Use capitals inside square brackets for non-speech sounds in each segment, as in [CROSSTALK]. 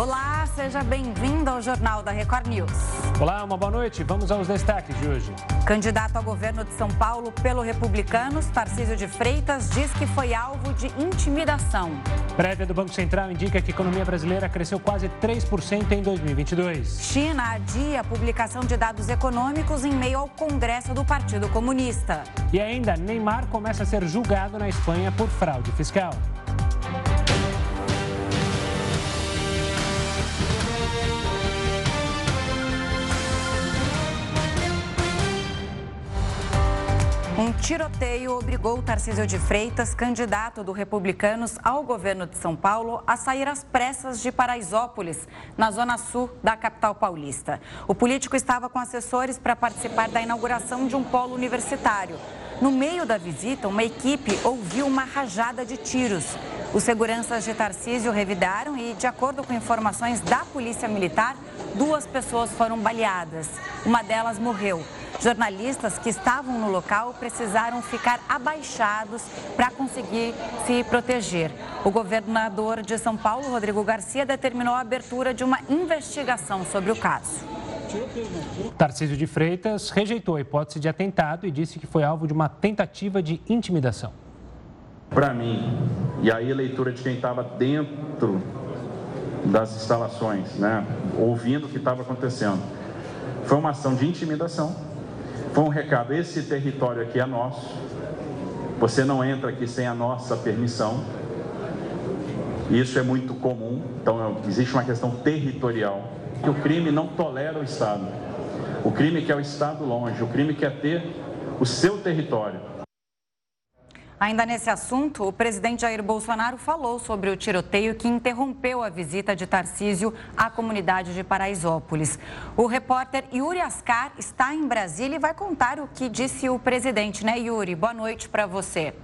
Olá, seja bem-vindo ao Jornal da Record News. Olá, uma boa noite. Vamos aos destaques de hoje. Candidato ao governo de São Paulo pelo Republicanos, Tarcísio de Freitas diz que foi alvo de intimidação. Prévia do Banco Central indica que a economia brasileira cresceu quase 3% em 2022. China adia a publicação de dados econômicos em meio ao Congresso do Partido Comunista. E ainda, Neymar começa a ser julgado na Espanha por fraude fiscal. Um tiroteio obrigou Tarcísio de Freitas, candidato do Republicanos ao governo de São Paulo, a sair às pressas de Paraisópolis, na zona sul da capital paulista. O político estava com assessores para participar da inauguração de um polo universitário. No meio da visita, uma equipe ouviu uma rajada de tiros. Os seguranças de Tarcísio revidaram e, de acordo com informações da Polícia Militar, duas pessoas foram baleadas. Uma delas morreu. Jornalistas que estavam no local precisaram ficar abaixados para conseguir se proteger. O governador de São Paulo, Rodrigo Garcia, determinou a abertura de uma investigação sobre o caso. Tarcísio de Freitas rejeitou a hipótese de atentado e disse que foi alvo de uma tentativa de intimidação. Para mim, e aí a leitura de quem estava dentro das instalações, né, ouvindo o que estava acontecendo, foi uma ação de intimidação foi um recado: esse território aqui é nosso. Você não entra aqui sem a nossa permissão. Isso é muito comum. Então, existe uma questão territorial. Que o crime não tolera o Estado. O crime quer o Estado longe. O crime quer ter o seu território. Ainda nesse assunto, o presidente Jair Bolsonaro falou sobre o tiroteio que interrompeu a visita de Tarcísio à comunidade de Paraisópolis. O repórter Yuri Ascar está em Brasília e vai contar o que disse o presidente, né, Yuri? Boa noite para você.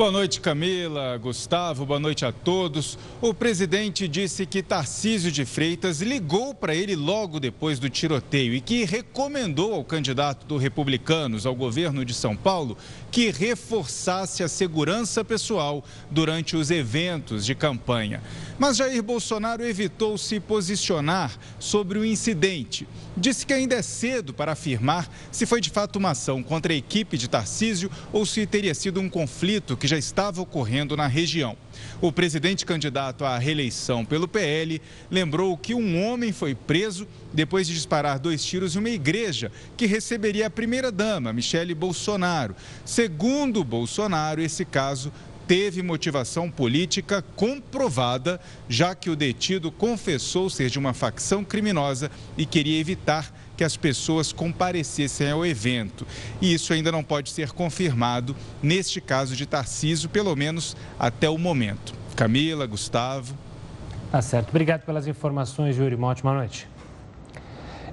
Boa noite, Camila, Gustavo, boa noite a todos. O presidente disse que Tarcísio de Freitas ligou para ele logo depois do tiroteio e que recomendou ao candidato do Republicanos ao governo de São Paulo que reforçasse a segurança pessoal durante os eventos de campanha. Mas Jair Bolsonaro evitou se posicionar sobre o incidente. Disse que ainda é cedo para afirmar se foi de fato uma ação contra a equipe de Tarcísio ou se teria sido um conflito que já estava ocorrendo na região. O presidente candidato à reeleição pelo PL lembrou que um homem foi preso depois de disparar dois tiros em uma igreja que receberia a primeira-dama, Michele Bolsonaro. Segundo Bolsonaro, esse caso teve motivação política comprovada, já que o detido confessou ser de uma facção criminosa e queria evitar que as pessoas comparecessem ao evento. E isso ainda não pode ser confirmado neste caso de Tarcísio, pelo menos até o momento. Camila, Gustavo. Tá certo. Obrigado pelas informações, Yuri. Uma ótima noite.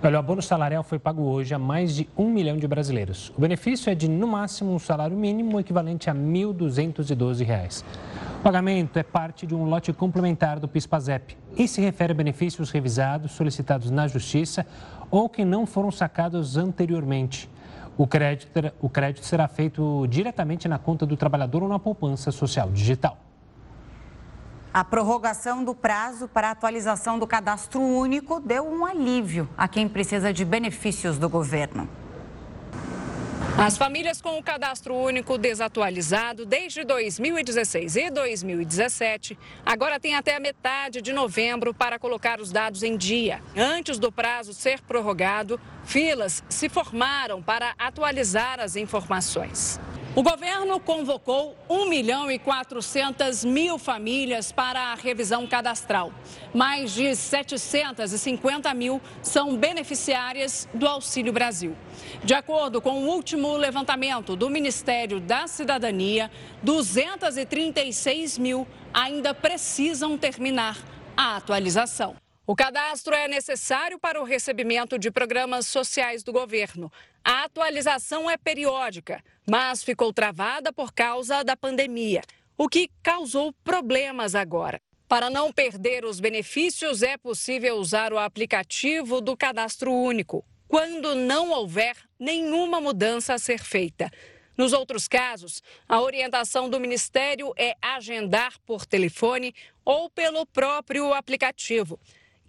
Olha, o abono salarial foi pago hoje a mais de um milhão de brasileiros. O benefício é de, no máximo, um salário mínimo equivalente a R$ 1.212. O pagamento é parte de um lote complementar do PIS-PASEP e se refere a benefícios revisados, solicitados na Justiça ou que não foram sacados anteriormente. O crédito, o crédito será feito diretamente na conta do trabalhador ou na poupança social digital. A prorrogação do prazo para a atualização do cadastro único deu um alívio a quem precisa de benefícios do governo. As famílias com o cadastro único desatualizado desde 2016 e 2017 agora têm até a metade de novembro para colocar os dados em dia. Antes do prazo ser prorrogado, filas se formaram para atualizar as informações. O governo convocou 1 milhão e 400 mil famílias para a revisão cadastral. Mais de 750 mil são beneficiárias do Auxílio Brasil. De acordo com o último levantamento do Ministério da Cidadania, 236 mil ainda precisam terminar a atualização. O cadastro é necessário para o recebimento de programas sociais do governo. A atualização é periódica, mas ficou travada por causa da pandemia, o que causou problemas agora. Para não perder os benefícios, é possível usar o aplicativo do Cadastro Único, quando não houver nenhuma mudança a ser feita. Nos outros casos, a orientação do Ministério é agendar por telefone ou pelo próprio aplicativo.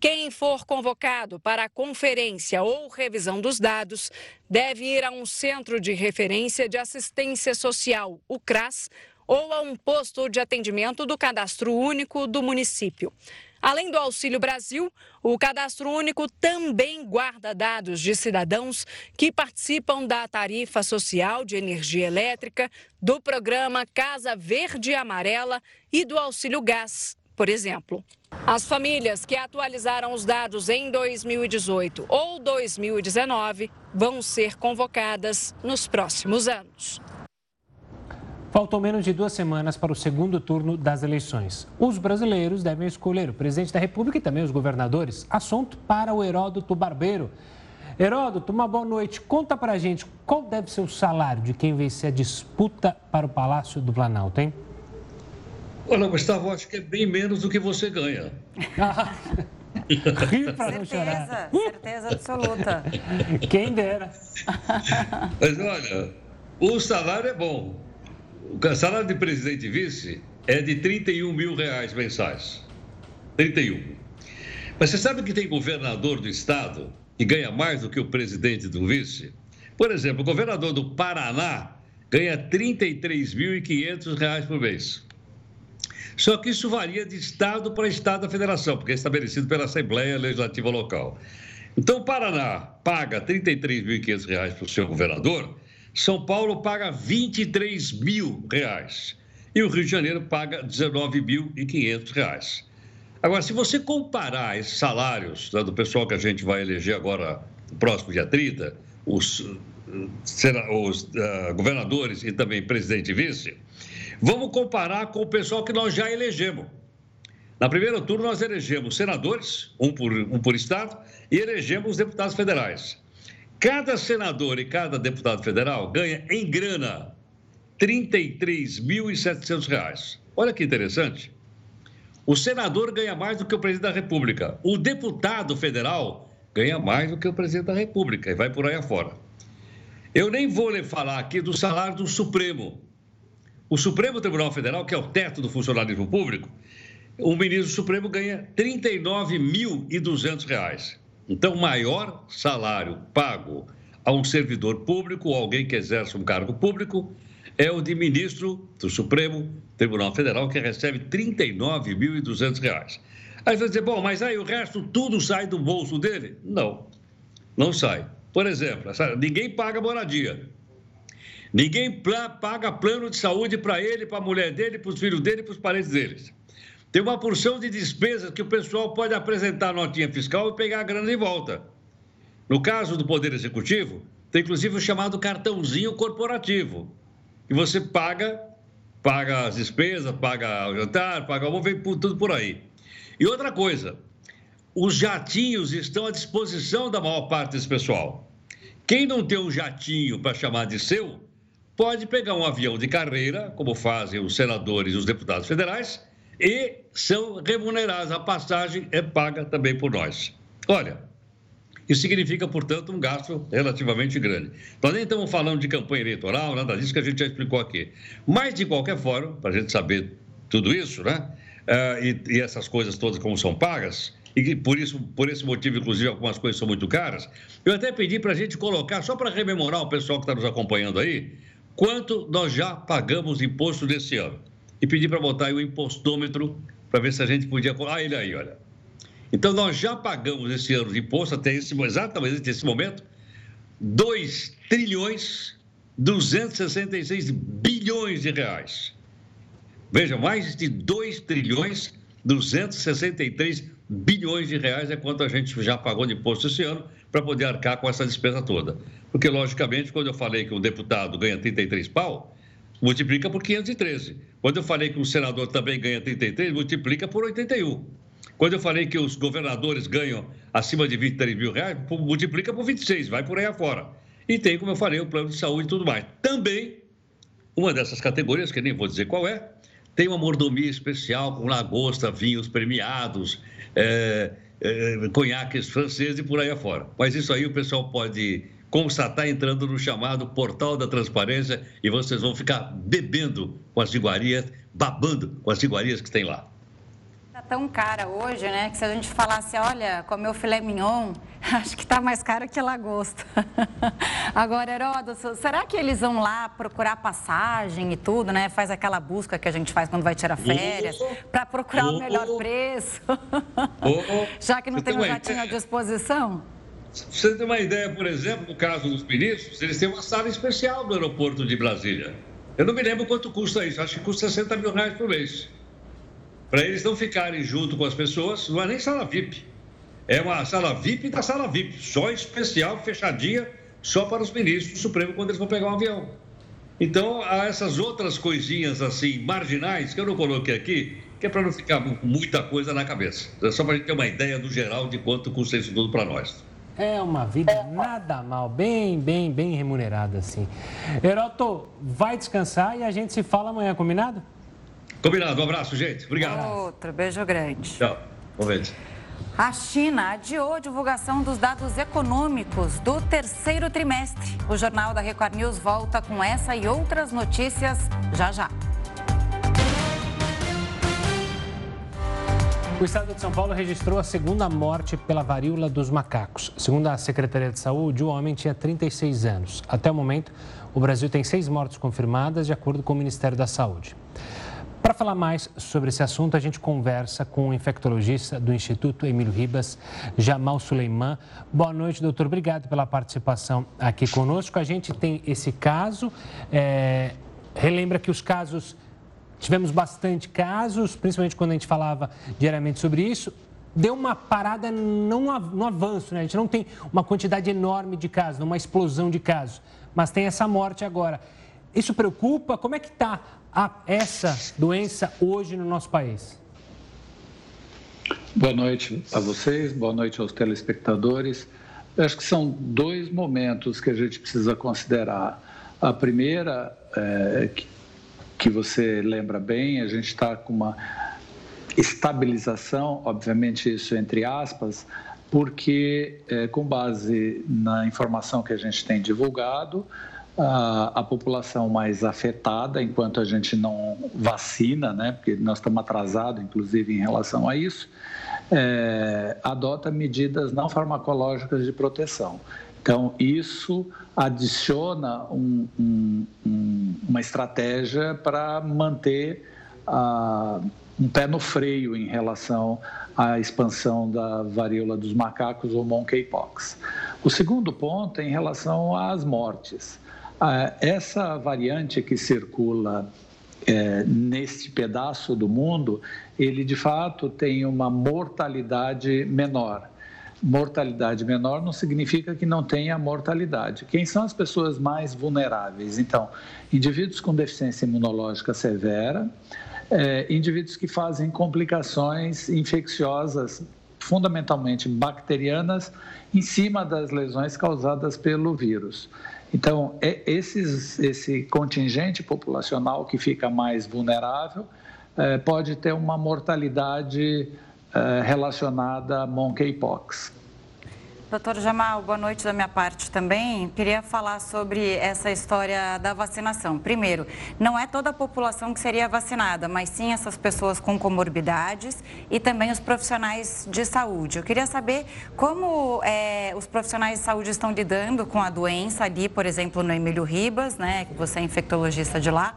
Quem for convocado para a conferência ou revisão dos dados deve ir a um centro de referência de assistência social, o CRAS, ou a um posto de atendimento do cadastro único do município. Além do Auxílio Brasil, o Cadastro Único também guarda dados de cidadãos que participam da tarifa social de energia elétrica, do programa Casa Verde e Amarela e do Auxílio Gás, por exemplo. As famílias que atualizaram os dados em 2018 ou 2019 vão ser convocadas nos próximos anos. Faltam menos de duas semanas para o segundo turno das eleições. Os brasileiros devem escolher o presidente da República e também os governadores. Assunto para o Heródoto Barbeiro. Heródoto, uma boa noite. Conta pra gente qual deve ser o salário de quem vencer a disputa para o Palácio do Planalto, hein? Olha, Gustavo, acho que é bem menos do que você ganha. [LAUGHS] Para não chorar. Certeza absoluta. Quem dera. [LAUGHS] Mas olha, o salário é bom. O salário de presidente e vice é de 31 mil reais mensais. 31. Mas você sabe que tem governador do estado que ganha mais do que o presidente do vice? Por exemplo, o governador do Paraná ganha R$ 33.500 por mês. Só que isso varia de estado para estado da federação, porque é estabelecido pela Assembleia Legislativa Local. Então, o Paraná paga R$ 33.500 para o seu governador, São Paulo paga 23 mil reais e o Rio de Janeiro paga R$ 19.500. Agora, se você comparar esses salários né, do pessoal que a gente vai eleger agora, no próximo dia 30, os, os uh, governadores e também presidente e vice, Vamos comparar com o pessoal que nós já elegemos. Na primeira turno, nós elegemos senadores, um por, um por estado, e elegemos deputados federais. Cada senador e cada deputado federal ganha em grana R$ 33.700. Olha que interessante. O senador ganha mais do que o presidente da República. O deputado federal ganha mais do que o presidente da República e vai por aí afora. Eu nem vou lhe falar aqui do salário do Supremo. O Supremo Tribunal Federal, que é o teto do funcionalismo público, o ministro Supremo ganha R$ 39.200. Então, o maior salário pago a um servidor público ou alguém que exerce um cargo público é o de ministro do Supremo Tribunal Federal, que recebe R$ 39.200. Aí você vai dizer, bom, mas aí o resto tudo sai do bolso dele? Não, não sai. Por exemplo, ninguém paga moradia. Ninguém paga plano de saúde para ele, para a mulher dele, para os filhos dele, para os parentes deles. Tem uma porção de despesas que o pessoal pode apresentar notinha fiscal e pegar a grana de volta. No caso do Poder Executivo, tem inclusive o chamado cartãozinho corporativo. E você paga, paga as despesas, paga o jantar, paga o vem tudo por aí. E outra coisa, os jatinhos estão à disposição da maior parte desse pessoal. Quem não tem um jatinho para chamar de seu, pode pegar um avião de carreira, como fazem os senadores e os deputados federais, e são remunerados. A passagem é paga também por nós. Olha, isso significa, portanto, um gasto relativamente grande. Nós nem estamos falando de campanha eleitoral, nada disso que a gente já explicou aqui. Mas, de qualquer forma, para a gente saber tudo isso, né? Uh, e, e, essas coisas todas como são pagas, e por isso, por esse motivo, inclusive, algumas coisas são muito caras, eu até pedi para a gente colocar, só para rememorar o pessoal que está nos acompanhando aí, quanto nós já pagamos de imposto desse ano. E pedi para botar aí o impostômetro para ver se a gente podia. Ah, ele aí, olha. Então, nós já pagamos esse ano de imposto, até esse, exatamente esse momento, 2 trilhões 266 bilhões de reais. Veja, mais de 2 trilhões 263 bilhões de reais é quanto a gente já pagou de imposto esse ano para poder arcar com essa despesa toda. Porque, logicamente, quando eu falei que um deputado ganha 33 pau, multiplica por 513. Quando eu falei que um senador também ganha 33, multiplica por 81. Quando eu falei que os governadores ganham acima de 23 mil reais, multiplica por 26, vai por aí afora. E tem, como eu falei, o plano de saúde e tudo mais. Também, uma dessas categorias, que nem vou dizer qual é, tem uma mordomia especial com lagosta, vinhos premiados, é, é, conhaques franceses e por aí afora. Mas isso aí o pessoal pode constatar entrando no chamado Portal da Transparência e vocês vão ficar bebendo com as iguarias, babando com as iguarias que tem lá. Tão cara hoje, né? Que se a gente falasse, olha, comeu filé mignon, [LAUGHS] acho que está mais caro que lagosta. [LAUGHS] Agora, Heródoto, será que eles vão lá procurar passagem e tudo, né? Faz aquela busca que a gente faz quando vai tirar férias, para procurar oh, o melhor preço? Oh, [LAUGHS] Já que não tem um jatinho à disposição? Você tem uma ideia, por exemplo, no caso dos ministros, eles têm uma sala especial no aeroporto de Brasília. Eu não me lembro quanto custa isso, acho que custa 60 mil reais por mês. Para eles não ficarem junto com as pessoas, não é nem sala VIP. É uma sala VIP da sala VIP, só especial, fechadinha, só para os ministros do Supremo quando eles vão pegar um avião. Então, há essas outras coisinhas assim, marginais, que eu não coloquei aqui, que é para não ficar muita coisa na cabeça. É só para a gente ter uma ideia do geral de quanto custa isso tudo para nós. É uma vida nada mal, bem, bem, bem remunerada, assim. Heroto, vai descansar e a gente se fala amanhã, combinado? Combinado, um abraço, gente. Obrigado. Outro, beijo grande. Tchau. Bom ver. A China adiou a divulgação dos dados econômicos do terceiro trimestre. O Jornal da Record News volta com essa e outras notícias já já. O estado de São Paulo registrou a segunda morte pela varíola dos macacos. Segundo a Secretaria de Saúde, o homem tinha 36 anos. Até o momento, o Brasil tem seis mortes confirmadas, de acordo com o Ministério da Saúde. Para falar mais sobre esse assunto, a gente conversa com o infectologista do Instituto Emílio Ribas, Jamal Suleiman. Boa noite, doutor. Obrigado pela participação aqui conosco. A gente tem esse caso. É... Relembra que os casos Tivemos bastante casos, principalmente quando a gente falava diariamente sobre isso. Deu uma parada não no avanço, né? A gente não tem uma quantidade enorme de casos, uma explosão de casos, mas tem essa morte agora. Isso preocupa? Como é que está essa doença hoje no nosso país? Boa noite a vocês, boa noite aos telespectadores. Eu acho que são dois momentos que a gente precisa considerar. A primeira, é, que você lembra bem, a gente está com uma estabilização, obviamente isso entre aspas, porque é, com base na informação que a gente tem divulgado, a, a, população mais afetada, enquanto a gente não vacina, né, porque nós estamos atrasados, inclusive, em relação a isso, é, adota medidas não farmacológicas de proteção. Então, isso adiciona um, um, um, uma estratégia para manter uh, um pé no freio em relação à expansão da varíola dos macacos ou monkeypox. O segundo ponto é em relação às mortes. Uh, essa variante que circula é, neste pedaço do mundo, ele de fato tem uma mortalidade menor mortalidade menor não significa que não tenha mortalidade. Quem são as pessoas mais vulneráveis? Então, indivíduos com deficiência imunológica severa, é, indivíduos que fazem complicações infecciosas, fundamentalmente bacterianas, em cima das lesões causadas pelo vírus. Então, é esses, esse contingente populacional que fica mais vulnerável é, pode ter uma mortalidade eh, relacionada a monkeypox. Doutor Jamal, boa noite da minha parte também. Queria falar sobre essa história da vacinação. Primeiro, não é toda a população que seria vacinada, mas sim essas pessoas com comorbidades e também os profissionais de saúde. Eu queria saber como é, os profissionais de saúde estão lidando com a doença ali, por exemplo, no Emílio Ribas, né, que você é infectologista de lá.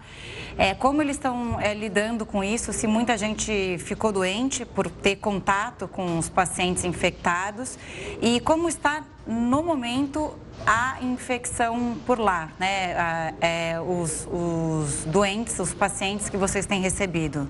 É, como eles estão é, lidando com isso? Se muita gente ficou doente por ter contato com os pacientes infectados e como está no momento a infecção por lá, né? A, é, os, os doentes, os pacientes que vocês têm recebido.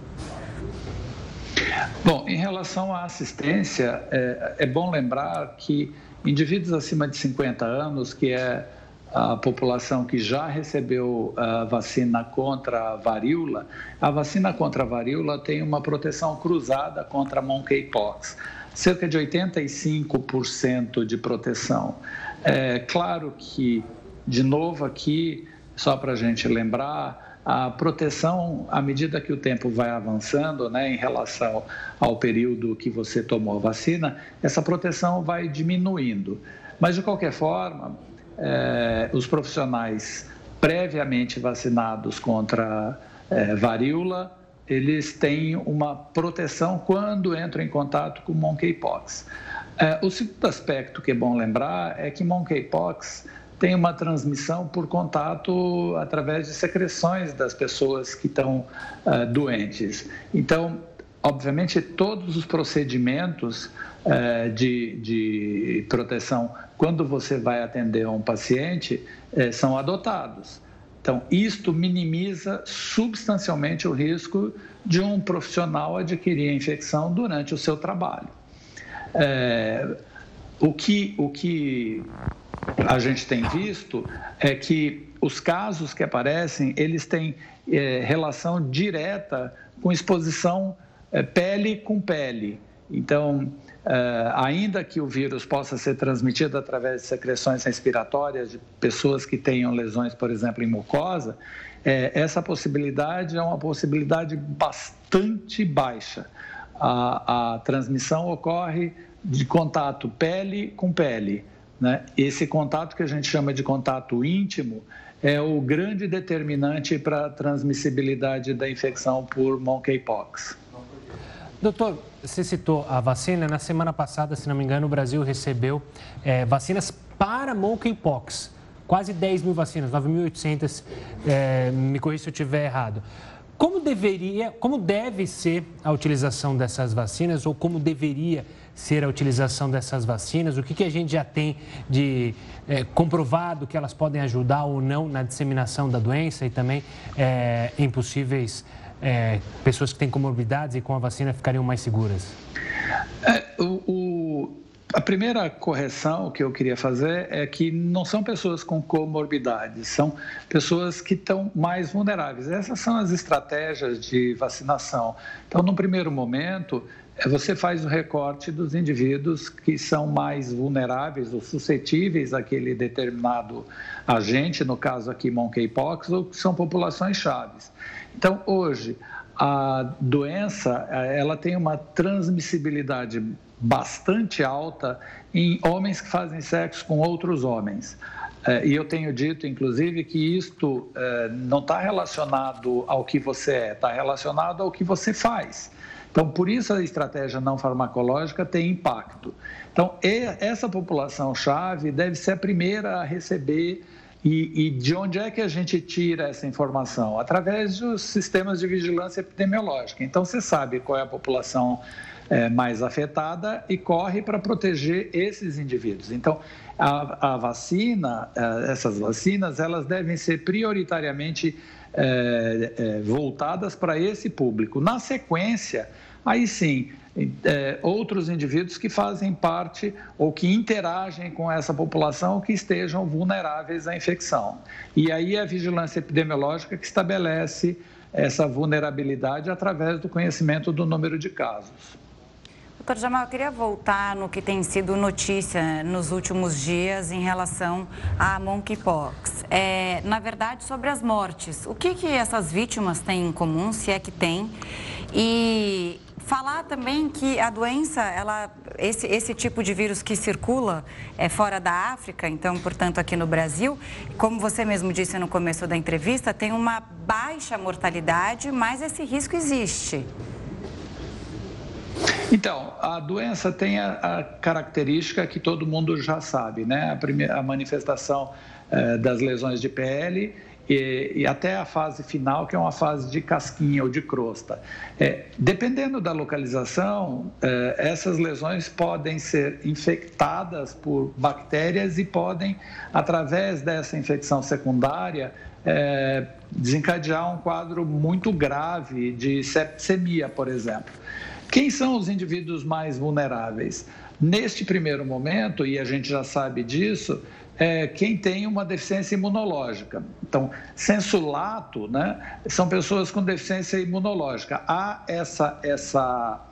Bom, em relação à assistência, é, é bom lembrar que indivíduos acima de 50 anos, que é a população que já recebeu a vacina contra a varíola, a vacina contra a varíola tem uma proteção cruzada contra a monkeypox, cerca de 85% de proteção. É claro que, de novo aqui, só para a gente lembrar, a proteção, à medida que o tempo vai avançando, né, em relação ao período que você tomou a vacina, essa proteção vai diminuindo. Mas, de qualquer forma, eh, os profissionais previamente vacinados contra eh, varíola, eles têm uma proteção quando entram em contato com monkeypox. Eh, o segundo aspecto que é bom lembrar é que monkeypox tem uma transmissão por contato através de secreções das pessoas que estão doentes. Então, obviamente, todos os procedimentos de, de proteção, quando você vai atender um paciente, uh, são adotados. Então, isto minimiza substancialmente o risco de um profissional adquirir a infecção durante o seu trabalho. É, o que, o que a gente tem visto é que os casos que aparecem, eles têm é, relação direta com exposição é, pele com pele. Então, ainda que o vírus possa ser transmitido através de secreções respiratórias de pessoas que tenham lesões, por exemplo, em mucosa, é, essa possibilidade é uma possibilidade bastante baixa. A, a transmissão ocorre de contato pele com pele. Né? Esse contato que a gente chama de contato íntimo é o grande determinante para a transmissibilidade da infecção por monkeypox. Doutor, você citou a vacina. Na semana passada, se não me engano, o Brasil recebeu é, vacinas para monkeypox. Quase 10 mil vacinas, 9.800, é, me corrija se eu estiver errado. Como deveria, como deve ser a utilização dessas vacinas ou como deveria ser a utilização dessas vacinas? O que, que a gente já tem de é, comprovado que elas podem ajudar ou não na disseminação da doença e também é, em possíveis é, pessoas que têm comorbidades e com a vacina ficariam mais seguras? É, o, o, a primeira correção que eu queria fazer é que não são pessoas com comorbidades, são pessoas que estão mais vulneráveis. Essas são as estratégias de vacinação. Então, no primeiro momento, é, você faz o recorte dos indivíduos que são mais vulneráveis ou suscetíveis àquele determinado agente, no caso aqui monkeypox, ou que são populações chaves. Então, hoje, a doença eh, ela tem uma transmissibilidade bastante alta em homens que fazem sexo com outros homens. Eh, e eu tenho dito, inclusive, que isto eh, não está relacionado ao que você é, está relacionado ao que você faz. Então, por isso a estratégia não farmacológica tem impacto. Então, essa população-chave deve ser a primeira a receber. E, e, de onde é que a gente tira essa informação? Através dos sistemas de vigilância epidemiológica. Então, você sabe qual é a população é, mais afetada e corre para proteger esses indivíduos. Então, a, a vacina, é, essas vacinas, elas devem ser prioritariamente é, é, voltadas para esse público. Na sequência, aí sim, é, outros indivíduos que fazem parte ou que interagem com essa população que estejam vulneráveis à infecção. E aí é a vigilância epidemiológica que estabelece essa vulnerabilidade através do conhecimento do número de casos. Doutor Jamal, eu queria voltar no que tem sido notícia nos últimos dias em relação à monkeypox. É, na verdade, sobre as mortes. O que, que essas vítimas têm em comum, se é que tem? E falar também que a doença, ela, esse, esse tipo de vírus que circula é fora da África, então, portanto, aqui no Brasil, como você mesmo disse no começo da entrevista, tem uma baixa mortalidade, mas esse risco existe. Então, a doença tem a, a, característica que todo mundo já sabe, né? A, primeira, a manifestação eh, das lesões de pele e, e, até a fase final, que é uma fase de casquinha ou de crosta. É, dependendo da localização, eh, essas lesões podem ser infectadas por bactérias e podem, através dessa infecção secundária, eh, desencadear um quadro muito grave de sepsemia, por exemplo. Quem são os indivíduos mais vulneráveis? Neste primeiro momento, e a gente já sabe disso, é quem tem uma deficiência imunológica. Então, sensulato, né, são pessoas com deficiência imunológica. Há essa, essa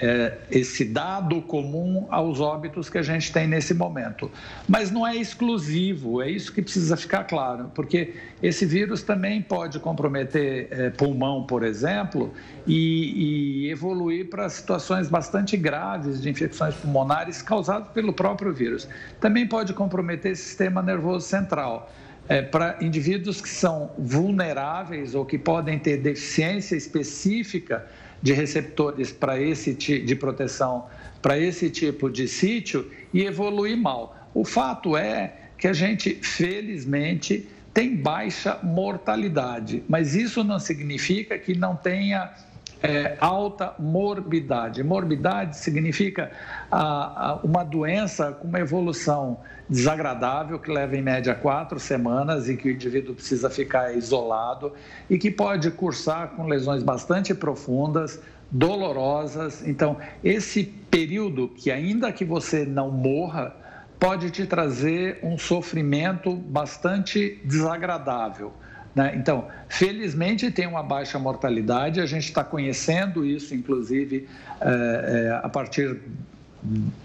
é, esse dado comum aos óbitos que a gente tem nesse momento. Mas não é exclusivo, é isso que precisa ficar claro, porque esse vírus também pode comprometer é, pulmão, por exemplo, e, e evoluir para situações bastante graves de infecções pulmonares causadas pelo próprio vírus. Também pode comprometer sistema nervoso central. É, para indivíduos que são vulneráveis ou que podem ter deficiência específica de receptores para esse de proteção para esse tipo de sítio e evoluir mal. O fato é que a gente, felizmente, tem baixa mortalidade, mas isso não significa que não tenha é, alta morbidade. Morbidade significa a, a, uma doença com uma evolução desagradável que leva em média quatro semanas e que o indivíduo precisa ficar isolado e que pode cursar com lesões bastante profundas, dolorosas. Então, esse período que ainda que você não morra, pode te trazer um sofrimento bastante desagradável. Né? Então, felizmente tem uma baixa mortalidade, a gente está conhecendo isso, inclusive, é, é, a partir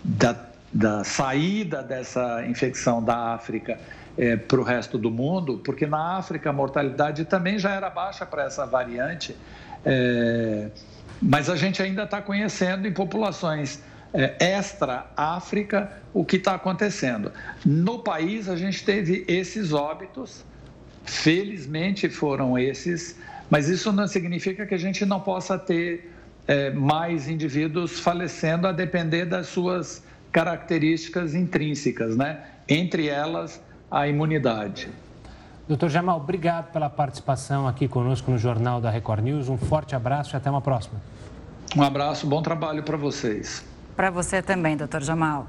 da da saída dessa infecção da África é, para o resto do mundo, porque na África a mortalidade também já era baixa para essa variante, é, mas a gente ainda está conhecendo em populações extra-África o que está acontecendo. No país a gente teve esses óbitos, felizmente foram esses, mas isso não significa que a gente não possa ter é, mais indivíduos falecendo a depender das suas características intrínsecas, né? entre elas a imunidade. Doutor Jamal, obrigado pela participação aqui conosco no Jornal da Record News. Um forte abraço e até uma próxima. Um abraço, bom trabalho para vocês. Para você também, doutor Jamal.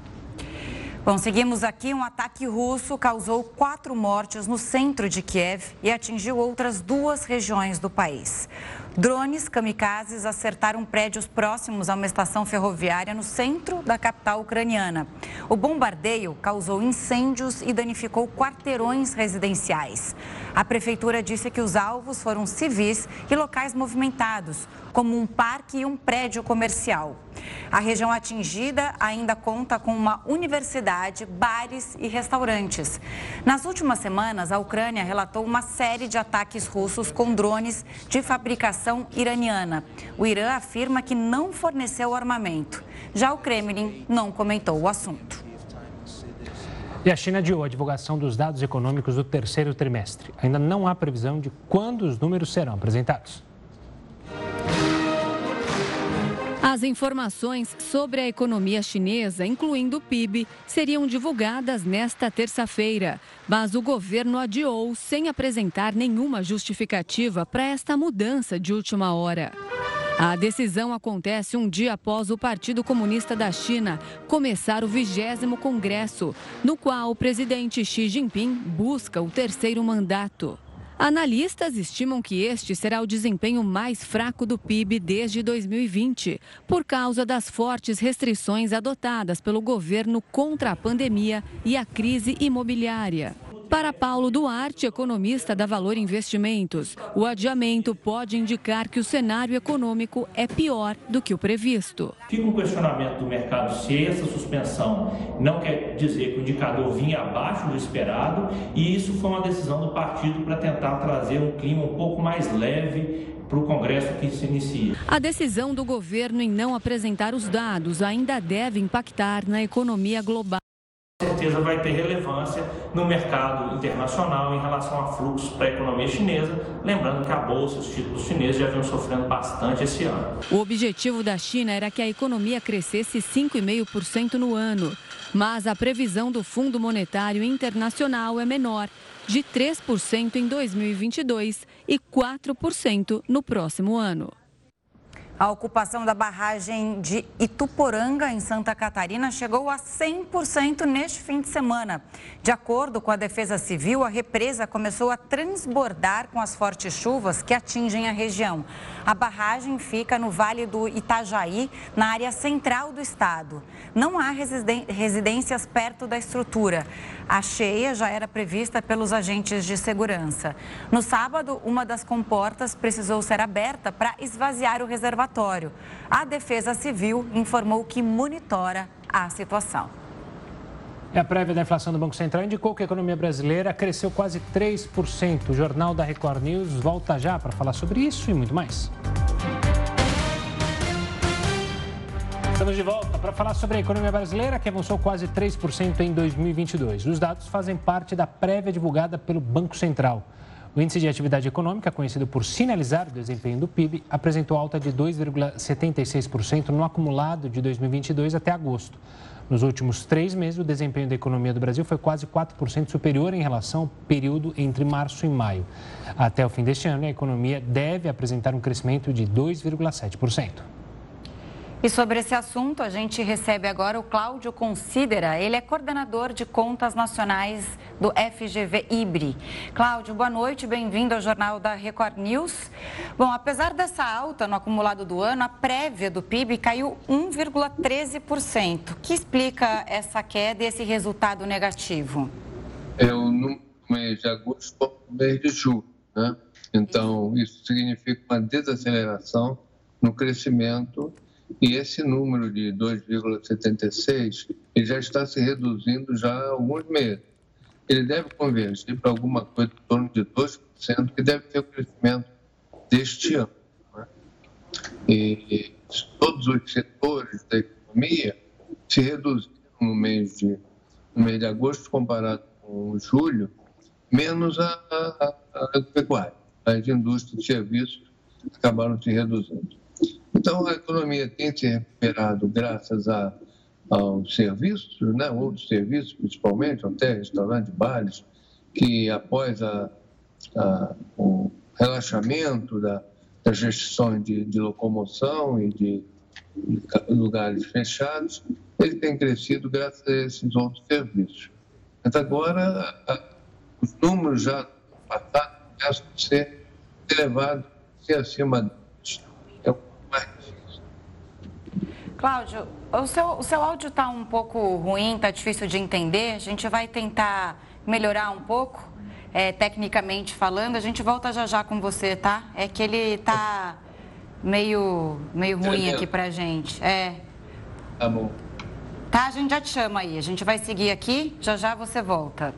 Bom, seguimos aqui. Um ataque russo causou quatro mortes no centro de Kiev e atingiu outras duas regiões do país. Drones kamikazes acertaram prédios próximos a uma estação ferroviária no centro da capital ucraniana. O bombardeio causou incêndios e danificou quarteirões residenciais. A prefeitura disse que os alvos foram civis e locais movimentados, como um parque e um prédio comercial. A região atingida ainda conta com uma universidade, bares e restaurantes. Nas últimas semanas, a Ucrânia relatou uma série de ataques russos com drones de fabricação iraniana. O Irã afirma que não forneceu armamento. Já o Kremlin não comentou o assunto. E a China adiou a divulgação dos dados econômicos do terceiro trimestre. Ainda não há previsão de quando os números serão apresentados. As informações sobre a economia chinesa, incluindo o PIB, seriam divulgadas nesta terça-feira, mas o governo adiou sem apresentar nenhuma justificativa para esta mudança de última hora. A decisão acontece um dia após o Partido Comunista da China começar o vigésimo Congresso, no qual o presidente Xi Jinping busca o terceiro mandato. Analistas estimam que este será o desempenho mais fraco do PIB desde 2020, por causa das fortes restrições adotadas pelo governo contra a pandemia e a crise imobiliária. Para Paulo Duarte, economista da Valor Investimentos, o adiamento pode indicar que o cenário econômico é pior do que o previsto. Fica um questionamento do mercado se essa suspensão não quer dizer que o indicador vinha abaixo do esperado e isso foi uma decisão do partido para tentar trazer um clima um pouco mais leve para o Congresso que se inicia. A decisão do governo em não apresentar os dados ainda deve impactar na economia global certeza vai ter relevância no mercado internacional em relação a fluxos para a economia chinesa, lembrando que a bolsa, os títulos chineses já vinham sofrendo bastante esse ano. O objetivo da China era que a economia crescesse 5,5% no ano, mas a previsão do Fundo Monetário Internacional é menor, de 3% em 2022 e 4% no próximo ano. A ocupação da barragem de Ituporanga, em Santa Catarina, chegou a 100% neste fim de semana. De acordo com a Defesa Civil, a represa começou a transbordar com as fortes chuvas que atingem a região. A barragem fica no Vale do Itajaí, na área central do estado. Não há residências perto da estrutura. A cheia já era prevista pelos agentes de segurança. No sábado, uma das comportas precisou ser aberta para esvaziar o reservatório. A Defesa Civil informou que monitora a situação. E a prévia da inflação do Banco Central indicou que a economia brasileira cresceu quase 3%. O Jornal da Record News volta já para falar sobre isso e muito mais. Estamos de volta para falar sobre a economia brasileira, que avançou quase 3% em 2022. Os dados fazem parte da prévia divulgada pelo Banco Central. O índice de atividade econômica, conhecido por sinalizar o desempenho do PIB, apresentou alta de 2,76% no acumulado de 2022 até agosto. Nos últimos três meses, o desempenho da economia do Brasil foi quase 4% superior em relação ao período entre março e maio. Até o fim deste ano, a economia deve apresentar um crescimento de 2,7%. E sobre esse assunto, a gente recebe agora o Cláudio Considera. Ele é coordenador de contas nacionais do FGV IBRE. Cláudio, boa noite, bem-vindo ao Jornal da Record News. Bom, apesar dessa alta no acumulado do ano, a prévia do PIB caiu 1,13%. O que explica essa queda e esse resultado negativo? É o mês de agosto mês de julho, né? Então, isso significa uma desaceleração no crescimento e esse número de 2,76 ele já está se reduzindo já há alguns meses. Ele deve convergir para alguma coisa em torno de 2%, que deve ser o crescimento deste ano. Né? E todos os setores da economia se reduziram no mês de, no mês de agosto comparado com julho, menos a, a, a pecuária. As indústrias de serviços acabaram se reduzindo. Então, a economia tem se recuperado graças a, aos serviços, né, outros serviços, principalmente, hotéis, restaurantes, bares, que após a, a, o relaxamento da, das restrições de, de locomoção e de, lugares fechados, ele tem crescido graças a esses outros serviços. Mas agora, a, os números já passados começam a ser elevados, ser acima Cláudio, o seu, o seu áudio está um pouco ruim, está difícil de entender. A gente vai tentar melhorar um pouco, é, tecnicamente falando. A gente volta já já com você, tá? É que ele está meio, meio ruim aqui para gente. É. Tá bom. Tá, a gente já te chama aí. A gente vai seguir aqui, já já você volta.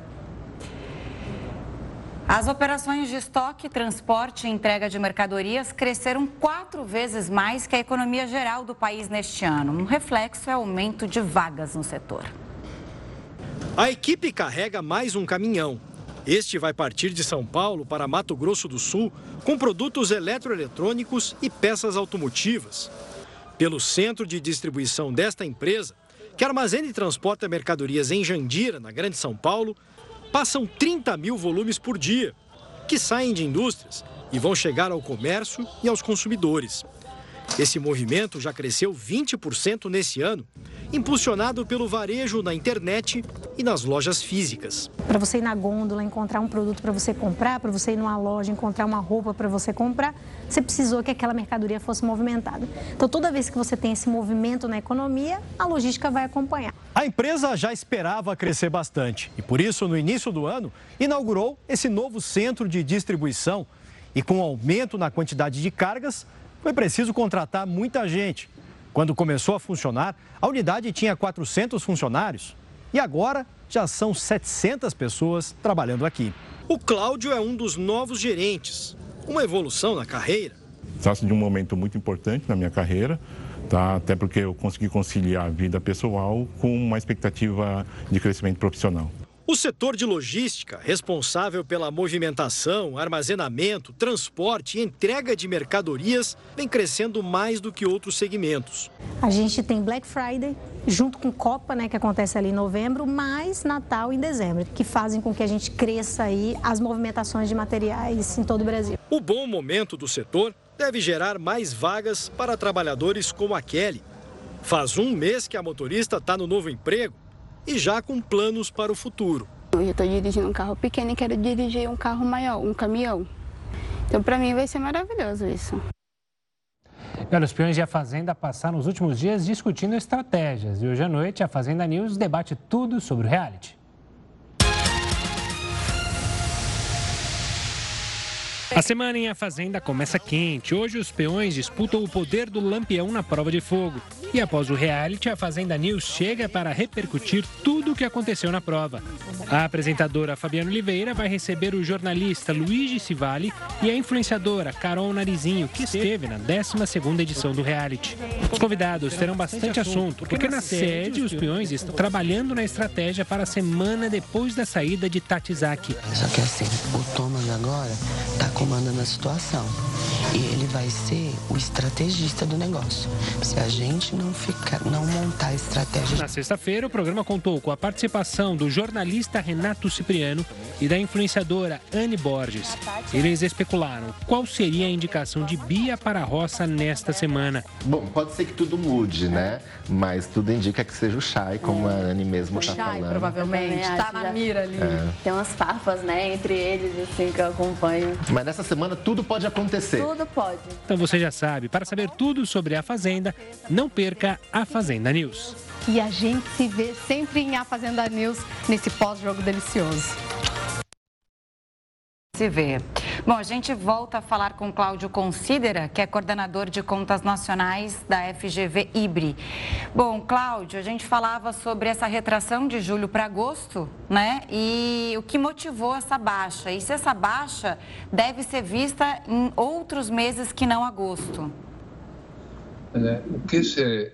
As operações de estoque, transporte e entrega de mercadorias cresceram quatro vezes mais que a economia geral do país neste ano. Um reflexo é o aumento de vagas no setor. A equipe carrega mais um caminhão. Este vai partir de São Paulo para Mato Grosso do Sul com produtos eletroeletrônicos e peças automotivas. Pelo centro de distribuição desta empresa, que armazena e transporta mercadorias em Jandira, na Grande São Paulo, passam 30 mil volumes por dia, que saem de indústrias e vão chegar ao comércio e aos consumidores. Esse movimento já cresceu 20% nesse ano, impulsionado pelo varejo na internet e nas lojas físicas. Para você ir na gôndola, encontrar um produto para você comprar, para você ir numa loja, encontrar uma roupa para você comprar, você precisou que aquela mercadoria fosse movimentada. Então, toda vez que você tem esse movimento na economia, a logística vai acompanhar. A empresa já esperava crescer bastante e, por isso, no início do ano, inaugurou esse novo centro de distribuição. E com aumento na quantidade de cargas, foi preciso contratar muita gente. Quando começou a funcionar, a unidade tinha 400 funcionários e agora já são 700 pessoas trabalhando aqui. O Cláudio é um dos novos gerentes, uma evolução na carreira. Trata-se de um momento muito importante na minha carreira, tá? até porque eu consegui conciliar a vida pessoal com uma expectativa de crescimento profissional. O setor de logística, responsável pela movimentação, armazenamento, transporte e entrega de mercadorias, vem crescendo mais do que outros segmentos. A gente tem Black Friday, junto com Copa, né, que acontece ali em novembro, mais Natal em dezembro, que fazem com que a gente cresça aí as movimentações de materiais em todo o Brasil. O bom momento do setor deve gerar mais vagas para trabalhadores como a Kelly. Faz um mês que a motorista está no novo emprego e já com planos para o futuro. Eu estou dirigindo um carro pequeno e quero dirigir um carro maior, um caminhão. Então, para mim, vai ser maravilhoso isso. Olha, os peões e a Fazenda passaram os últimos dias discutindo estratégias. E hoje à noite, a Fazenda News debate tudo sobre o reality. A semana em A Fazenda começa quente. Hoje os peões disputam o poder do lampião na prova de fogo. E após o reality, a Fazenda News chega para repercutir tudo o que aconteceu na prova. A apresentadora Fabiana Oliveira vai receber o jornalista Luigi Civali e a influenciadora Carol Narizinho, que esteve na 12ª edição do reality. Os convidados terão bastante assunto, porque na sede os peões estão trabalhando na estratégia para a semana depois da saída de Tatizaki. Só que assim, o Thomas agora está comandando a situação. E ele vai ser o estrategista do negócio. Se a gente não ficar, não montar estratégia. Na sexta-feira, o programa contou com a participação do jornalista Renato Cipriano e da influenciadora Anne Borges. Eles especularam qual seria a indicação de Bia para a roça nesta semana. Bom, pode ser que tudo mude, né? Mas tudo indica que seja o Chay, como a Anne mesmo está falando. provavelmente, está na mira ali. É. Tem umas farpas, né, entre eles, assim, que eu acompanho. Mas nessa semana tudo pode acontecer. Tudo pode. Então você já sabe, para saber tudo sobre a Fazenda, não perca a Fazenda News. E a gente se vê sempre em A Fazenda News nesse pós-jogo delicioso. Se vê. Bom, a gente volta a falar com Cláudio Considera, que é coordenador de contas nacionais da FGV IBRE. Bom, Cláudio, a gente falava sobre essa retração de julho para agosto, né? E o que motivou essa baixa? E se essa baixa deve ser vista em outros meses que não agosto? Né? O que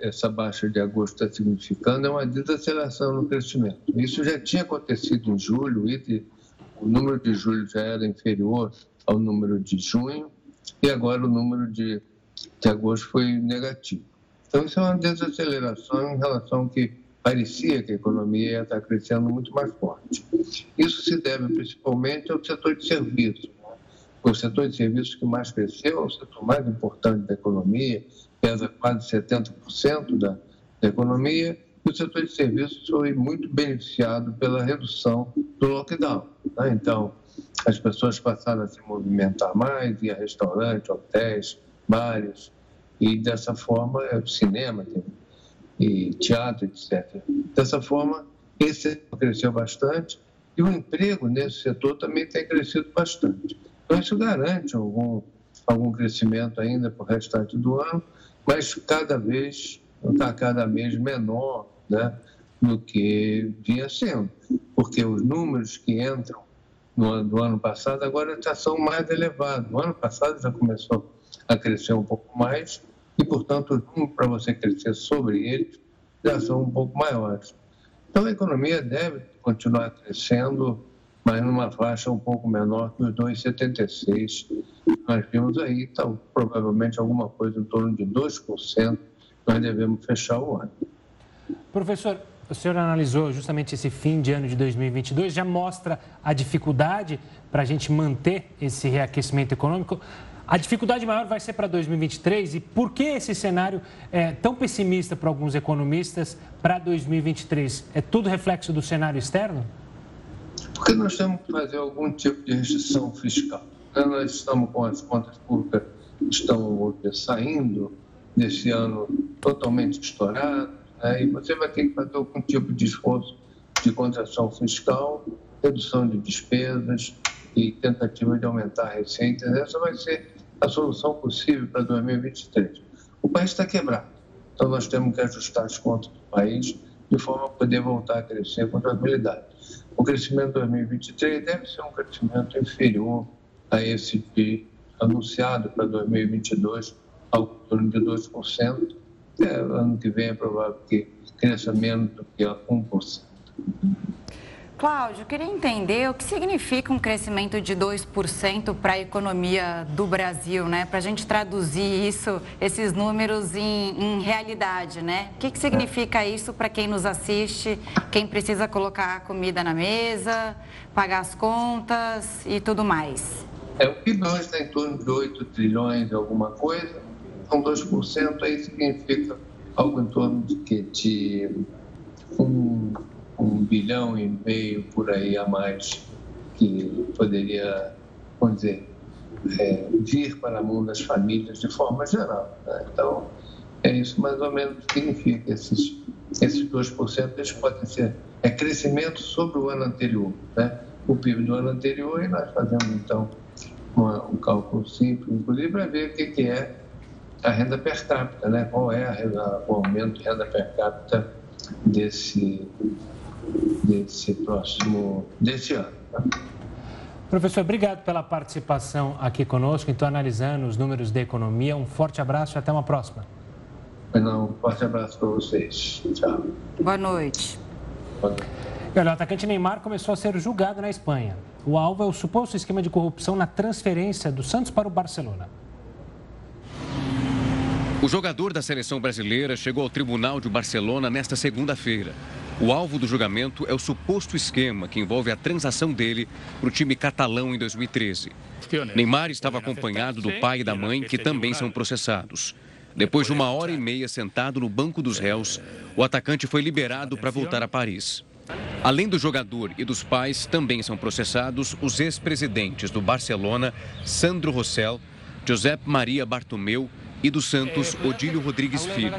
essa baixa de agosto está significando é uma desaceleração no crescimento. Isso já tinha acontecido em julho, e o número de julho já era inferior ao número de junho, e agora o número de, de agosto foi negativo. Então, isso é uma desaceleração em relação ao que parecia que a economia ia estar crescendo muito mais forte. Isso se deve principalmente ao setor de serviços. Né? O setor de serviços que mais cresceu é o setor mais importante da economia, pesa quase 70% da, da economia, o setor de serviços foi muito beneficiado pela redução do lockdown. Né? Então, as pessoas passaram a se movimentar mais, ir a restaurantes, hotéis, bares, e dessa forma, é, cinema e teatro, etc. Dessa forma, esse setor cresceu bastante e o emprego nesse setor também tem crescido bastante. Então, isso garante algum, algum crescimento ainda para o restante do ano, mas cada vez, está cada mês menor né, do que vinha sendo, porque os números que entram no do ano passado agora já são mais elevados. No ano passado já começou a crescer um pouco mais e, portanto, os números para você crescer sobre eles já são um pouco maiores. Então, a economia deve continuar crescendo, mas numa faixa um pouco menor que os 2,76 nós vimos aí, então, provavelmente alguma coisa em torno de 2% nós devemos fechar o ano. Professor, o senhor analisou justamente esse fim de ano de 2022, já mostra a dificuldade para a gente manter esse reaquecimento econômico. A dificuldade maior vai ser para 2023 e por que esse cenário é tão pessimista para alguns economistas para 2023? É tudo reflexo do cenário externo? Porque nós temos que fazer algum tipo de restrição fiscal. Nós estamos com as contas públicas estão saindo desse ano totalmente estouradas, né? e você vai ter que fazer algum tipo de esforço de contração fiscal, redução de despesas e tentativa de aumentar a receita. Essa vai ser a solução possível para 2023. O país está quebrado, então nós temos que ajustar as contas do país de forma a poder voltar a crescer com tranquilidade. O crescimento de 2023 deve ser um crescimento inferior a esse de, anunciado para 2022, ao torno de 2%. É, ano que vem é provável que cresça menos do que 1%. Cláudio, queria entender o que significa um crescimento de 2% para a economia do Brasil, né? Para a gente traduzir isso, esses números em, em realidade, né? O que, que significa isso para quem nos assiste, quem precisa colocar comida na mesa, pagar as contas e tudo mais? É, o PIB hoje está em torno de 8 trilhões alguma coisa, então 2% aí significa algo em torno de que de um um bilhão e meio por aí a mais que poderia, vamos dizer, é, vir para a mão das famílias de forma geral. Né? Então, é isso mais ou menos que significa. Esses, esses 2% eles podem ser é crescimento sobre o ano anterior. Né? O PIB do ano anterior e nós fazemos, então, uma, um cálculo simples, inclusive para ver o que, que é a renda per capita, né? qual é a renda, o aumento de renda per capita desse, desse próximo, desse ano. Tá? Professor, obrigado pela participação aqui conosco. Então, analisando os números da economia, um forte abraço e até uma próxima. Não, um forte abraço para vocês. Tchau. Boa noite. Boa noite. o atacante Neymar começou a ser julgado na Espanha. O alvo é o suposto esquema de corrupção na transferência do Santos para o Barcelona. O jogador da seleção brasileira chegou ao tribunal de Barcelona nesta segunda-feira. O alvo do julgamento é o suposto esquema que envolve a transação dele para o time catalão em 2013. Neymar estava acompanhado do pai e da mãe, que também são processados. Depois de uma hora e meia sentado no banco dos réus, o atacante foi liberado para voltar a Paris. Além do jogador e dos pais, também são processados os ex-presidentes do Barcelona, Sandro Rossell, Josep Maria Bartomeu e do Santos, Odílio Rodrigues Filho.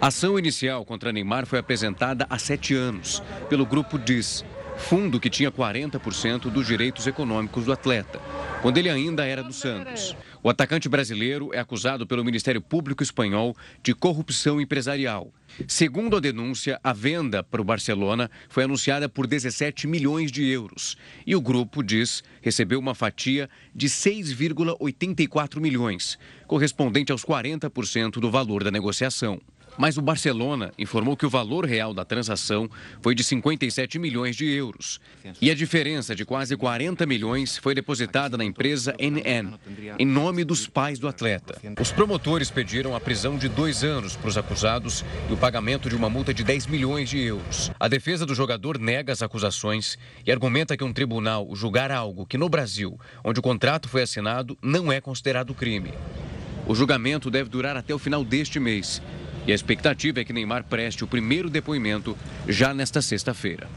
A ação inicial contra Neymar foi apresentada há sete anos pelo grupo DIS, fundo que tinha 40% dos direitos econômicos do atleta, quando ele ainda era do Santos. O atacante brasileiro é acusado pelo Ministério Público Espanhol de corrupção empresarial. Segundo a denúncia, a venda para o Barcelona foi anunciada por 17 milhões de euros e o grupo diz recebeu uma fatia de 6,84 milhões, correspondente aos 40% do valor da negociação. Mas o Barcelona informou que o valor real da transação foi de 57 milhões de euros. E a diferença de quase 40 milhões foi depositada na empresa NN, em nome dos pais do atleta. Os promotores pediram a prisão de dois anos para os acusados e o pagamento de uma multa de 10 milhões de euros. A defesa do jogador nega as acusações e argumenta que um tribunal julgar algo que no Brasil, onde o contrato foi assinado, não é considerado crime. O julgamento deve durar até o final deste mês e a expectativa é que Neymar preste o primeiro depoimento já nesta sexta-feira.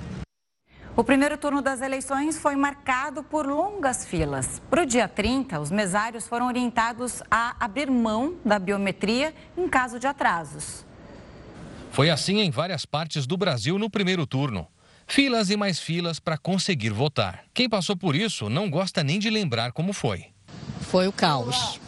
O primeiro turno das eleições foi marcado por longas filas. Para o dia 30, os mesários foram orientados a abrir mão da biometria em caso de atrasos. Foi assim em várias partes do Brasil no primeiro turno. Filas e mais filas para conseguir votar. Quem passou por isso não gosta nem de lembrar como foi. Foi o caos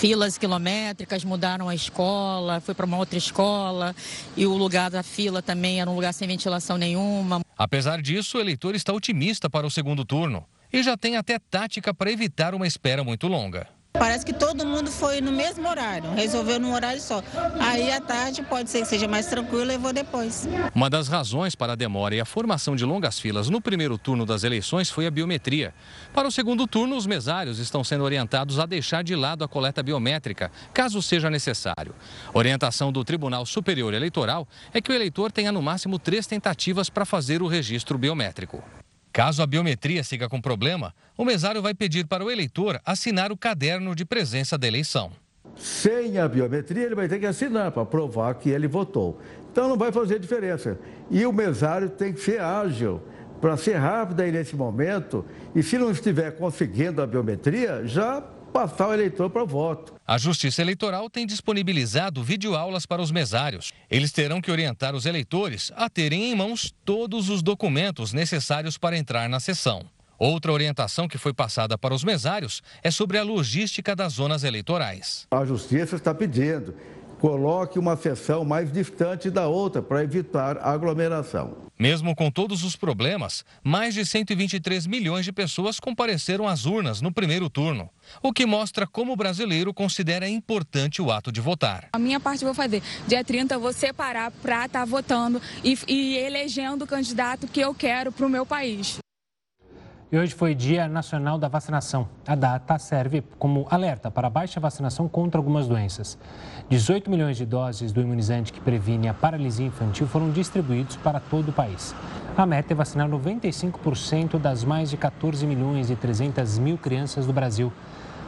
filas quilométricas, mudaram a escola, foi para uma outra escola e o lugar da fila também era um lugar sem ventilação nenhuma. Apesar disso, o eleitor está otimista para o segundo turno e já tem até tática para evitar uma espera muito longa. Parece que todo mundo foi no mesmo horário, resolveu num horário só. Aí à tarde pode ser que seja mais tranquilo e vou depois. Uma das razões para a demora e a formação de longas filas no primeiro turno das eleições foi a biometria. Para o segundo turno, os mesários estão sendo orientados a deixar de lado a coleta biométrica, caso seja necessário. Orientação do Tribunal Superior Eleitoral é que o eleitor tenha no máximo três tentativas para fazer o registro biométrico. Caso a biometria siga com problema, o mesário vai pedir para o eleitor assinar o caderno de presença da eleição. Sem a biometria, ele vai ter que assinar para provar que ele votou. Então não vai fazer diferença. E o mesário tem que ser ágil para ser rápido aí nesse momento. E se não estiver conseguindo a biometria, já passar o eleitor para o voto. A Justiça Eleitoral tem disponibilizado videoaulas para os mesários. Eles terão que orientar os eleitores a terem em mãos todos os documentos necessários para entrar na sessão. Outra orientação que foi passada para os mesários é sobre a logística das zonas eleitorais. A Justiça está pedindo coloque uma sessão mais distante da outra para evitar aglomeração. Mesmo com todos os problemas, mais de 123 milhões de pessoas compareceram às urnas no primeiro turno, o que mostra como o brasileiro considera importante o ato de votar. A minha parte eu vou fazer. Dia 30 eu vou separar para estar tá votando e, e elegendo o candidato que eu quero para o meu país. E hoje foi Dia Nacional da Vacinação. A data serve como alerta para a baixa vacinação contra algumas doenças. 18 milhões de doses do imunizante que previne a paralisia infantil foram distribuídos para todo o país. A meta é vacinar 95% das mais de 14 milhões e 300 mil crianças do Brasil.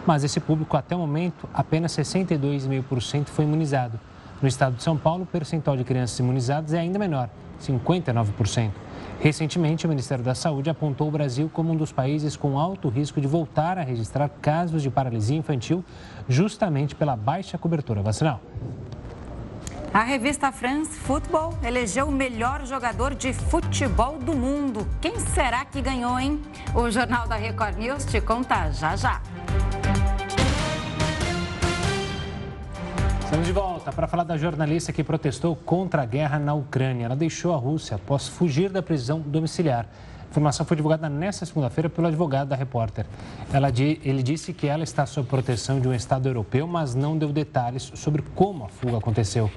Mas esse público, até o momento, apenas 62,5% foi imunizado. No estado de São Paulo, o percentual de crianças imunizadas é ainda menor, 59%. Recentemente, o Ministério da Saúde apontou o Brasil como um dos países com alto risco de voltar a registrar casos de paralisia infantil, justamente pela baixa cobertura vacinal. A revista France Football elegeu o melhor jogador de futebol do mundo. Quem será que ganhou, hein? O Jornal da Record News te conta já já. Estamos de volta para falar da jornalista que protestou contra a guerra na Ucrânia. Ela deixou a Rússia após fugir da prisão domiciliar. A informação foi divulgada nesta segunda-feira pelo advogado da repórter. Ela, ele disse que ela está sob proteção de um Estado europeu, mas não deu detalhes sobre como a fuga aconteceu.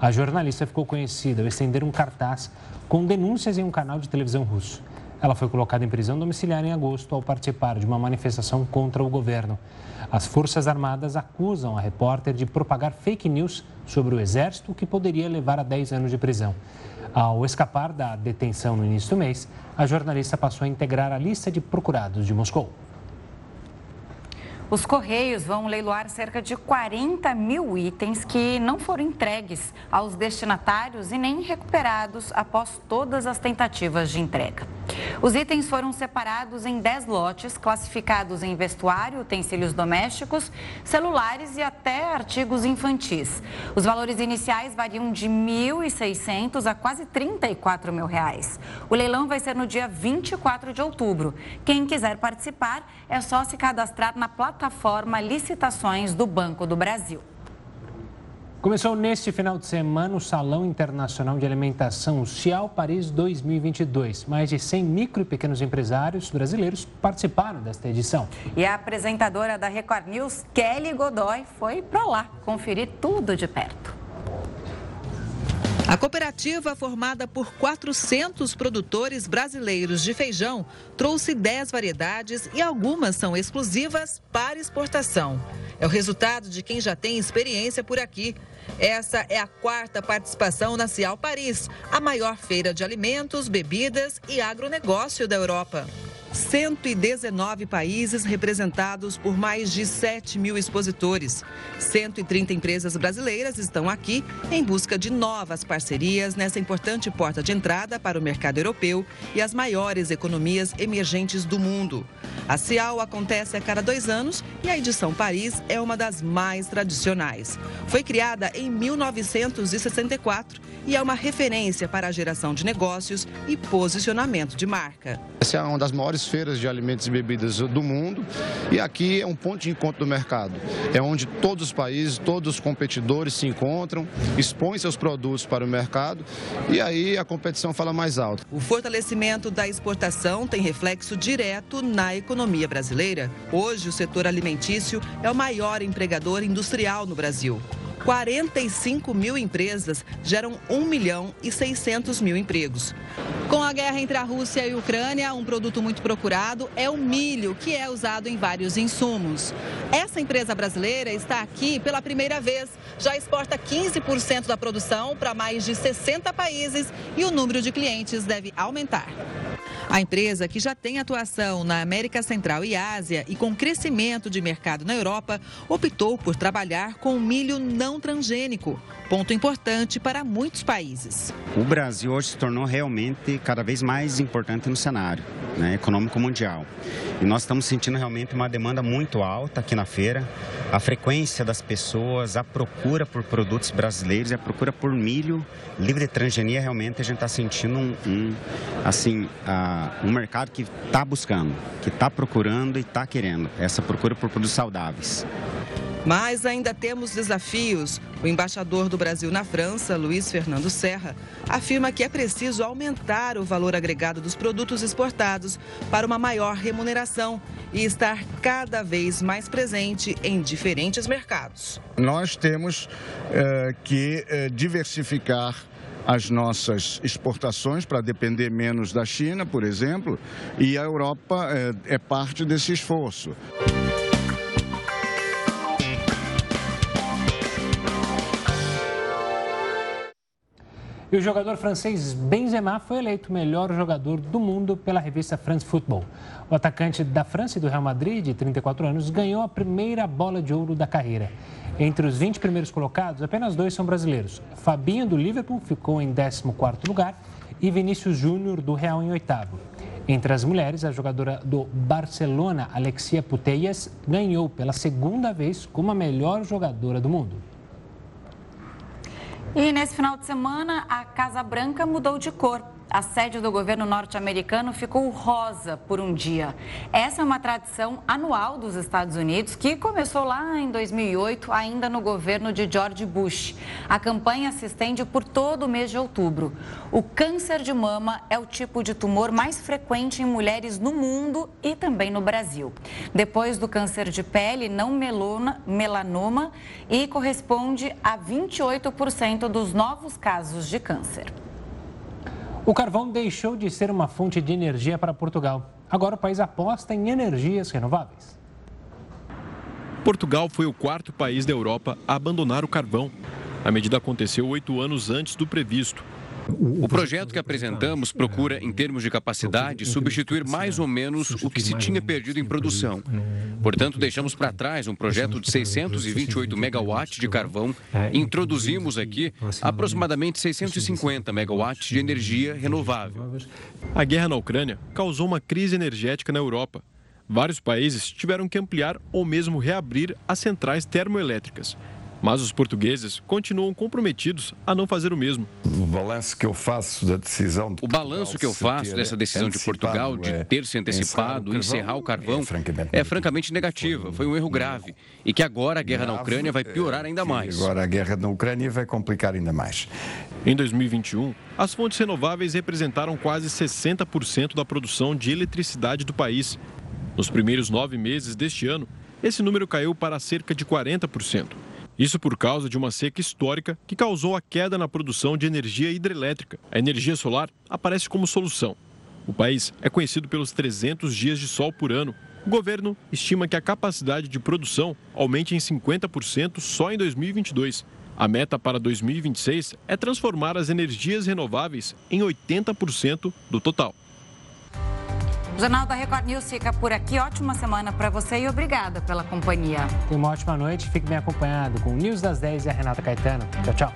A jornalista ficou conhecida ao estender um cartaz com denúncias em um canal de televisão russo. Ela foi colocada em prisão domiciliar em agosto ao participar de uma manifestação contra o governo. As Forças Armadas acusam a repórter de propagar fake news sobre o Exército, que poderia levar a 10 anos de prisão. Ao escapar da detenção no início do mês, a jornalista passou a integrar a lista de procurados de Moscou. Os Correios vão leiloar cerca de 40 mil itens que não foram entregues aos destinatários e nem recuperados após todas as tentativas de entrega. Os itens foram separados em 10 lotes, classificados em vestuário, utensílios domésticos, celulares e até artigos infantis. Os valores iniciais variam de 1.600 a quase 34 mil reais. O leilão vai ser no dia 24 de outubro. Quem quiser participar é só se cadastrar na plataforma plataforma Licitações do Banco do Brasil. Começou neste final de semana o Salão Internacional de Alimentação Cial Paris 2022. Mais de 100 micro e pequenos empresários brasileiros participaram desta edição. E a apresentadora da Record News, Kelly Godoy, foi para lá conferir tudo de perto. A cooperativa, formada por 400 produtores brasileiros de feijão, trouxe 10 variedades e algumas são exclusivas para exportação. É o resultado de quem já tem experiência por aqui. Essa é a quarta participação na Cial Paris, a maior feira de alimentos, bebidas e agronegócio da Europa. 119 países representados por mais de 7 mil expositores. 130 empresas brasileiras estão aqui em busca de novas parcerias nessa importante porta de entrada para o mercado europeu e as maiores economias emergentes do mundo. A CIAL acontece a cada dois anos e a edição Paris é uma das mais tradicionais. Foi criada em 1964 e é uma referência para a geração de negócios e posicionamento de marca. Essa é uma das maiores feiras de alimentos e bebidas do mundo e aqui é um ponto de encontro do mercado. É onde todos os países, todos os competidores se encontram, expõem seus produtos para o mercado e aí a competição fala mais alto. O fortalecimento da exportação tem reflexo direto na economia brasileira. Hoje, o setor alimentício é o maior empregador industrial no Brasil. 45 mil empresas geram 1 milhão e 600 mil empregos. Com a guerra entre a Rússia e a Ucrânia, um produto muito procurado é o milho, que é usado em vários insumos. Essa empresa brasileira está aqui pela primeira vez. Já exporta 15% da produção para mais de 60 países e o número de clientes deve aumentar. A empresa, que já tem atuação na América Central e Ásia e com crescimento de mercado na Europa, optou por trabalhar com milho não transgênico, ponto importante para muitos países. O Brasil hoje se tornou realmente cada vez mais importante no cenário né, econômico mundial. E nós estamos sentindo realmente uma demanda muito alta aqui na feira. A frequência das pessoas, a procura por produtos brasileiros a procura por milho livre de transgenia, realmente a gente está sentindo um, um assim, um mercado que está buscando, que está procurando e está querendo essa procura por produtos saudáveis. Mas ainda temos desafios. O embaixador do Brasil na França, Luiz Fernando Serra, afirma que é preciso aumentar o valor agregado dos produtos exportados para uma maior remuneração e estar cada vez mais presente em diferentes mercados. Nós temos eh, que eh, diversificar as nossas exportações para depender menos da China, por exemplo, e a Europa é, é parte desse esforço. E o jogador francês Benzema foi eleito melhor jogador do mundo pela revista France Football. O atacante da França e do Real Madrid, de 34 anos, ganhou a primeira bola de ouro da carreira. Entre os 20 primeiros colocados, apenas dois são brasileiros. Fabinho, do Liverpool, ficou em 14º lugar e Vinícius Júnior, do Real, em oitavo. Entre as mulheres, a jogadora do Barcelona, Alexia Putellas, ganhou pela segunda vez como a melhor jogadora do mundo. E nesse final de semana, a Casa Branca mudou de cor. A sede do governo norte-americano ficou rosa por um dia. Essa é uma tradição anual dos Estados Unidos que começou lá em 2008, ainda no governo de George Bush. A campanha se estende por todo o mês de outubro. O câncer de mama é o tipo de tumor mais frequente em mulheres no mundo e também no Brasil. Depois do câncer de pele, não melona, melanoma e corresponde a 28% dos novos casos de câncer. O carvão deixou de ser uma fonte de energia para Portugal. Agora o país aposta em energias renováveis. Portugal foi o quarto país da Europa a abandonar o carvão. A medida aconteceu oito anos antes do previsto. O projeto que apresentamos procura, em termos de capacidade, substituir mais ou menos o que se tinha perdido em produção. Portanto, deixamos para trás um projeto de 628 megawatts de carvão e introduzimos aqui aproximadamente 650 megawatts de energia renovável. A guerra na Ucrânia causou uma crise energética na Europa. Vários países tiveram que ampliar ou mesmo reabrir as centrais termoelétricas. Mas os portugueses continuam comprometidos a não fazer o mesmo. O balanço que eu faço da decisão de O balanço que eu faço dessa decisão de Portugal de é ter se antecipado e encerrar o carvão é francamente negativa. Foi um erro grave e que agora a guerra na Ucrânia vai piorar ainda mais. Agora a guerra na Ucrânia vai complicar ainda mais. Em 2021, as fontes renováveis representaram quase 60% da produção de eletricidade do país. Nos primeiros nove meses deste ano, esse número caiu para cerca de 40%. Isso por causa de uma seca histórica que causou a queda na produção de energia hidrelétrica. A energia solar aparece como solução. O país é conhecido pelos 300 dias de sol por ano. O governo estima que a capacidade de produção aumente em 50% só em 2022. A meta para 2026 é transformar as energias renováveis em 80% do total. O Jornal da Record News fica por aqui. Ótima semana para você e obrigada pela companhia. Tenha uma ótima noite. Fique bem acompanhado com o News das 10 e a Renata Caetano. Tchau, tchau.